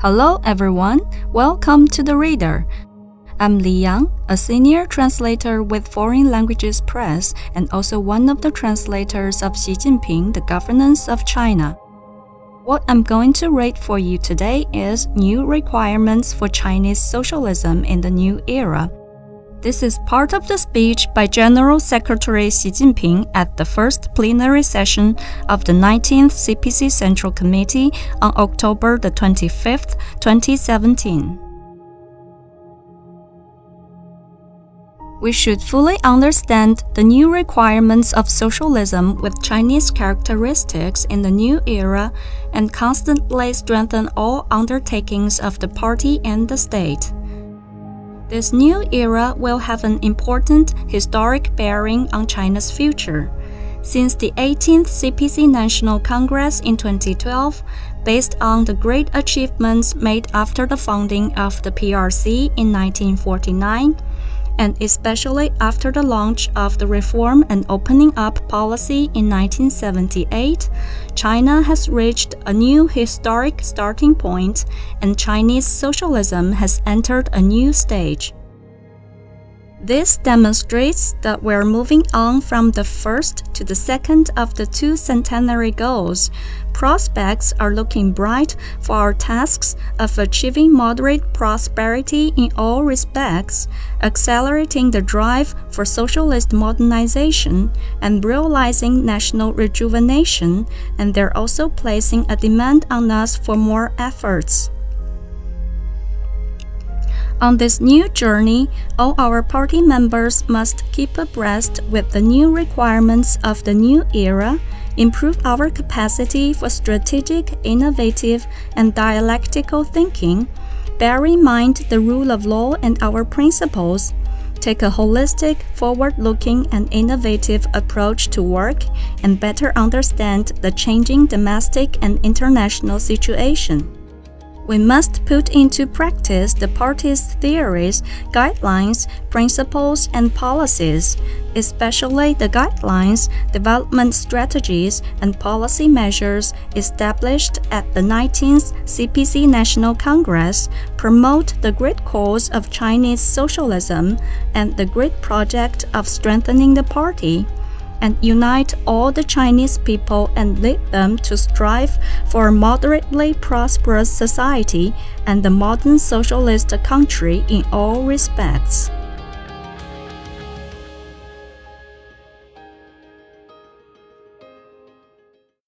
Hello, everyone. Welcome to the Reader. I'm Li Yang, a senior translator with Foreign Languages Press and also one of the translators of Xi Jinping, The Governance of China. What I'm going to read for you today is New Requirements for Chinese Socialism in the New Era this is part of the speech by General Secretary Xi Jinping at the first plenary session of the 19th CPC Central Committee on October the 25th, 2017. We should fully understand the new requirements of socialism with Chinese characteristics in the new era and constantly strengthen all undertakings of the party and the state. This new era will have an important historic bearing on China's future. Since the 18th CPC National Congress in 2012, based on the great achievements made after the founding of the PRC in 1949, and especially after the launch of the Reform and Opening Up policy in 1978, China has reached a new historic starting point and Chinese socialism has entered a new stage. This demonstrates that we're moving on from the first to the second of the two centenary goals. Prospects are looking bright for our tasks of achieving moderate prosperity in all respects, accelerating the drive for socialist modernization, and realizing national rejuvenation, and they're also placing a demand on us for more efforts. On this new journey, all our party members must keep abreast with the new requirements of the new era, improve our capacity for strategic, innovative, and dialectical thinking, bear in mind the rule of law and our principles, take a holistic, forward looking, and innovative approach to work, and better understand the changing domestic and international situation we must put into practice the party's theories, guidelines, principles, and policies, especially the guidelines, development strategies, and policy measures established at the 19th CPC National Congress, promote the great cause of Chinese socialism and the great project of strengthening the party and unite all the Chinese people and lead them to strive for a moderately prosperous society and the modern socialist country in all respects.